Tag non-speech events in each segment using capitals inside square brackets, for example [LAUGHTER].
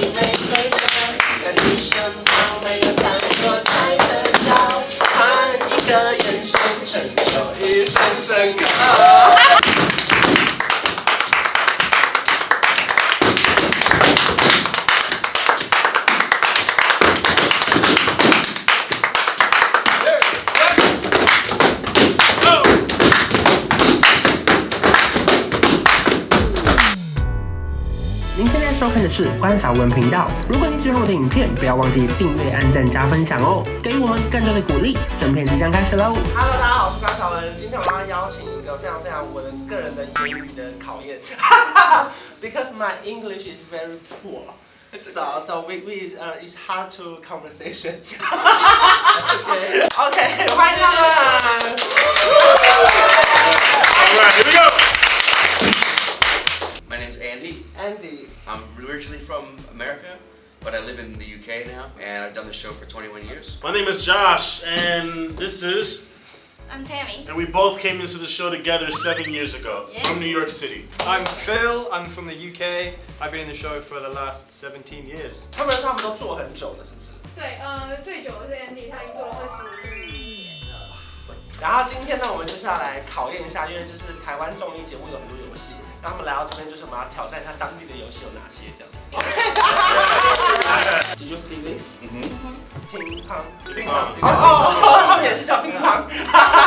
你没对策，在收看的是关韶文频道。如果你喜欢我的影片，不要忘记订阅、按赞、加分享哦，给予我们更多的鼓励。整片即将开始喽！Hello，大家好，我是关韶文。今天我们要邀请一个非常非常我的个人的英语的考验，[LAUGHS] because my English is very poor. So so we we uh it's hard to conversation. [LAUGHS] Okay. OK，欢迎他们。Andy. Andy， I'm originally from America, but I live in the UK now, and I've done the show for 21 years. My name is Josh, and this is, I'm Tammy. and we both came into the show together seven years ago Yeah. from New York City. I'm Phil. I'm from the UK. I've been in the show for the last 17 years. 他们他们都做很久了，是不是？对，呃，最久的是 Andy，他已经做了二十年了。然后今天呢，我们就是要来考验一下，因为就是台湾综艺节目有很多游戏，然后 他们来到这边就是我们要挑战一下当地的游戏有哪些这样子。[LAUGHS] Did you see this？乒乓，乒乓，哦哦，他们也是叫乒乓。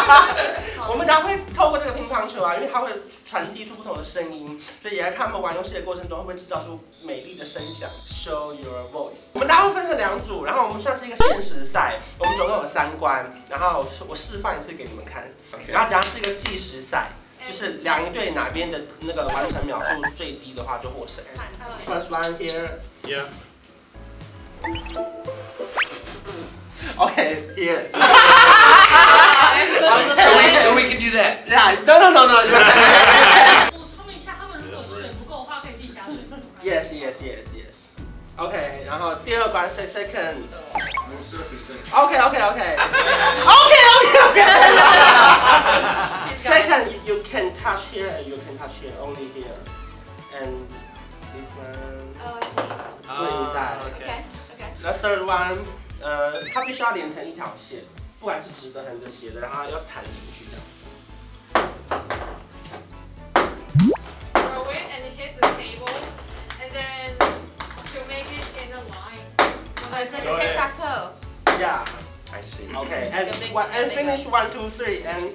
[LAUGHS] 我们等下会透过这个乒乓球啊，因为它会传递出不同的声音，所以也来看他们玩游戏的过程中会不会制造出美丽的声响。Show your voice。我们大家会分成两组，然后我们算是一个限时赛，我们总共有三关，然后我示范一次给你们看。然后等下是一个计时赛，就是两队哪边的那个完成秒数最低的话就获胜。First one here. Yeah. Okay, here. So we, so we can do that. Yeah, no, no, no, no. 补充一下，他们如果水不够的话，可以自己加水。Yes, yes, yes, yes. OK，然后第二关 se- second. OK, OK, OK. OK, OK, One, 呃，它必须要连成一条线，不管是直的、横的、斜的，然后要弹进去这样子。Throw it and hit the table, and then to make it in a line. Oh, it's like Go a ahead. tic tac toe. Yeah. I see. Okay. And Like a big- one, and a big finish one, two, three, and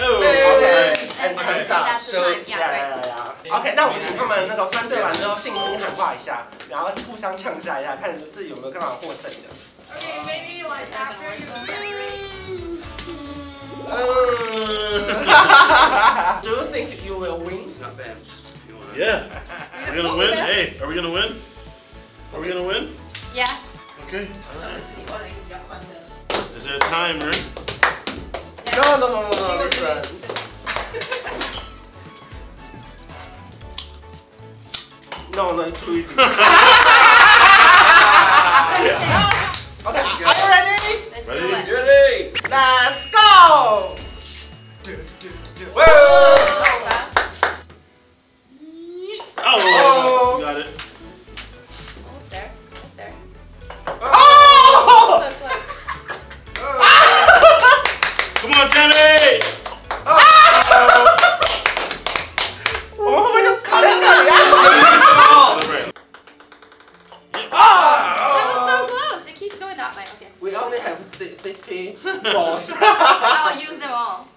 Oh, okay. nice. And And hands so up. that's the So- time. Yeah, Yeah, right. yeah, yeah. OK，那我们请他们那个分队完之后信心喊话一下，然后互相呛下一下，看自己有没有办法获胜这样子。Okay, maybe like after you separate. Do you think you will win? It's not bad. If you wanna- Yeah. Are we gonna win? Hey, are we gonna win? Are we gonna win? Yes. Okay. Is there a timer? No, no, no, no, no. This one. No, no, it's too easy. okay, are you ready? Let's Ready? do it. Ready? Let's go! Whoa! Oh, that's fast. balls. I'll [LAUGHS] use them all.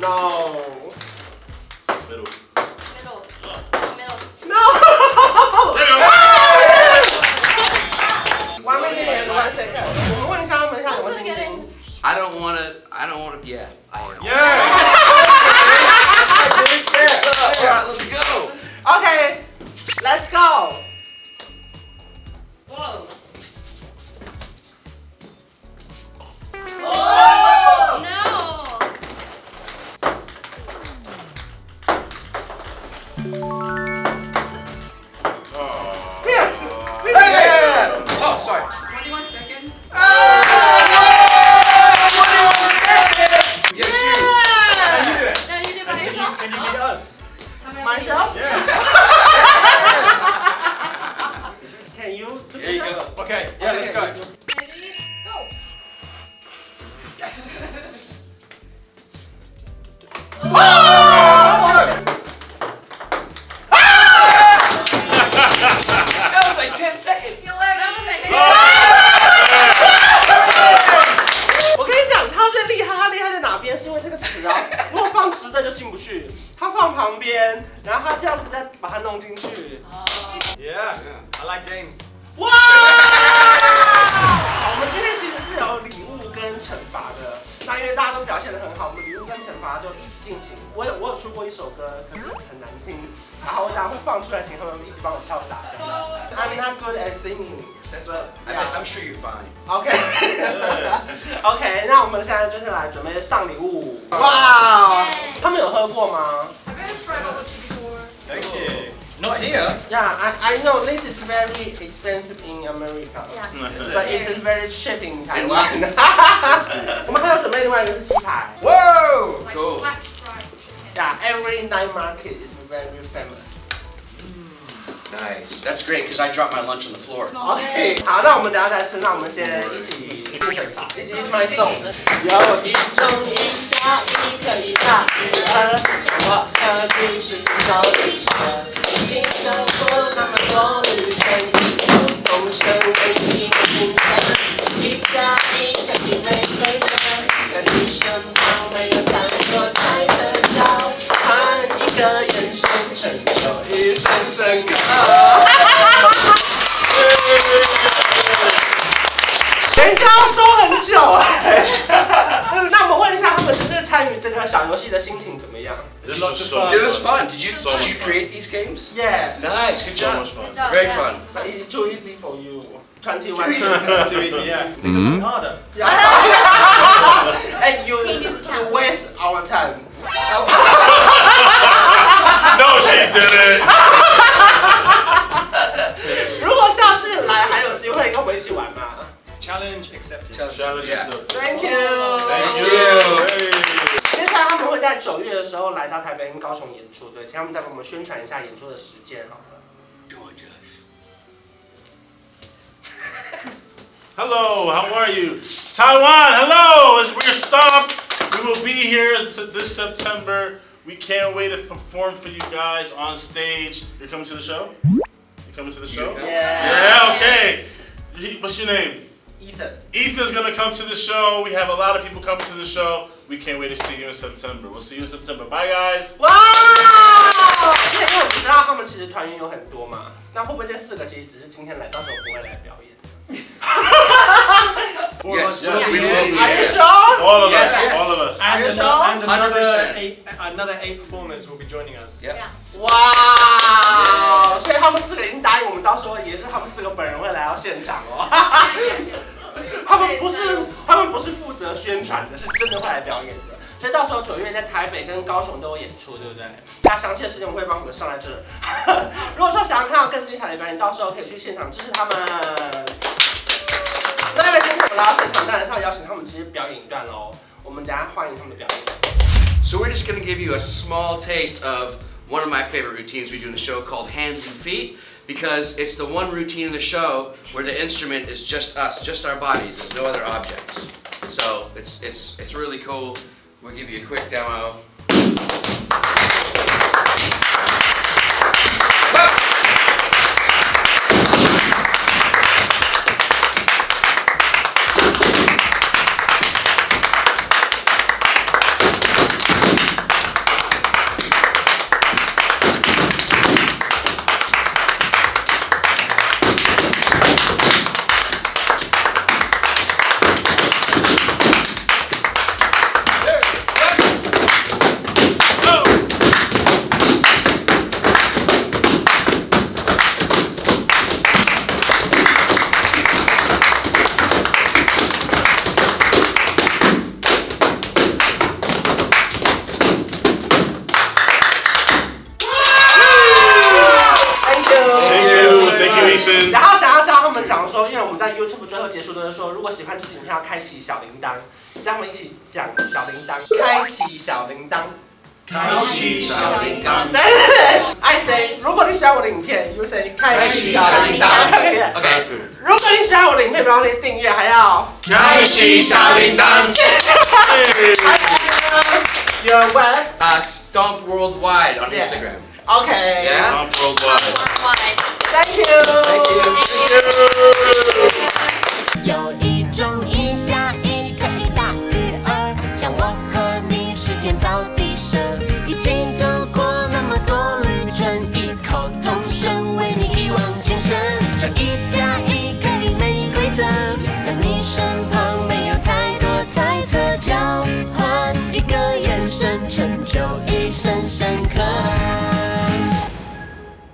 no. Middle. Middle. Oh, middle. No! There you go. One minute and one second. 我们问一下他们一下有没有 Also 信心 getting. I don't wanna. I don't wanna. Yeah, I am. Yeah. [LAUGHS] Alright, let's go. Okay, let's go. 旁边，然后他这样子再把它弄进去。Yeah, I like games. 哇！好，我们今天其实是有礼物跟惩罚的。那因为大家都表现得很好，我们礼物跟惩罚就一起进行。我有我有出过一首歌，可是很难听，然后我等下会放出来，请他们一起帮我敲打。I'm not good at singing. That's what I, I'm sure you're fine. [LAUGHS] OK OK，那我们现在就是来准备上礼物。哇！他们有喝过吗 I've never tried bubble tea before. Thank you. No idea. Yeah, I I know this is very expensive in America. Yeah. [LAUGHS] But it's very cheap in In Taiwan. London. 我们还有准备另外一个是鸡排。 Whoa! [LAUGHS] Like Cool. black stripe chicken. Yeah, every night market is very famous. Nice. That's great because I dropped my lunch on the floor. Smells OK，good. 好，那我们等一下再吃，那我们先一起进惩罚。This is my song。有一种一加一可以大于二，像我和你是自走一生，一起走过那么多旅程，异口同声为你们拼成。一加一可以没规则，在你身旁没有太多猜测，交换一个眼神，成就一生深刻。等一下要收很久哎、那我们问一下他们就是参与这个小游戏的心情怎么样 It was fun. Did you So did you create these games?？Yeah, Nice. Good job. much fun. Good job, Very fun. Too easy for you. Twenty Too one. easy. Too easy, yeah. Think of something harder. And you He needs a you challenge. waste our time. She. 如果下次来还有机会跟我们一起玩吗 Challenge accepted. Challenge Yeah. accepted. Thank you. Thank you. 接下来他们会在九月的时候来到台北跟高雄演出，对，请他们再给我们宣传一下演出的时间好了。Hello, how are you? Taiwan, hello! It's we're stop. We will be here this September. We can't wait to perform for you guys on stage. You're coming to the show? You coming to the show? Yeah. Yeah, okay. You- What's your name? Ethan. Ethan's gonna come to the show. We have a lot of people coming to the show. We can't wait to see you in September. We'll see you in September. Bye, guys. 哇！因为我知道他们其实团员有很多嘛，那会不会这四个其实只是今天来，到时候不会来表演 Four Yes, of us. [LAUGHS] [LAUGHS] yes, we [LAUGHS] will. Are you Yes. sure? All of Yes. us. All of us. And, another 100%. eight, another eight performers will be joining us. Yep. Yeah. 哇！所以他们四个已经答应我们，到时候也是他们四个本人会来到现场哦。[LAUGHS] 他们不是他们不是负责宣传的，是真的会来表演的。所以到时候九月在台北跟高雄都有演出，对不对？大家详细的时间我会帮你们上来这儿。[LAUGHS] 如果说想要看到更精彩的表演，到时候可以去现场支持他们。那因为今天我们来到现场，当然是要邀请他们直接表演一段喽。我们等一下欢迎他们的表演。 So we're just gonna give you a small taste of one of my favorite routines we do in the show called Hands and Feet because it's the one routine in the show where the instrument is just us, just our bodies. There's no other objects. So it's it's it's really cool. We'll give you a quick demo. 喜欢这支影片要开启小铃铛，让我们一起讲小铃铛，开启小铃铛。开启小铃铛。，I say，如果你喜欢我的影片，you say 开启小铃铛。可以。OK，如果你喜欢我的影片，别忘记订阅，还要开启小铃铛。You're web. Uh, Stomp Worldwide on Instagram. Okay. Yeah. Stomp worldwide. Worldwide. Thank you. Thank you. Thank you. 有天早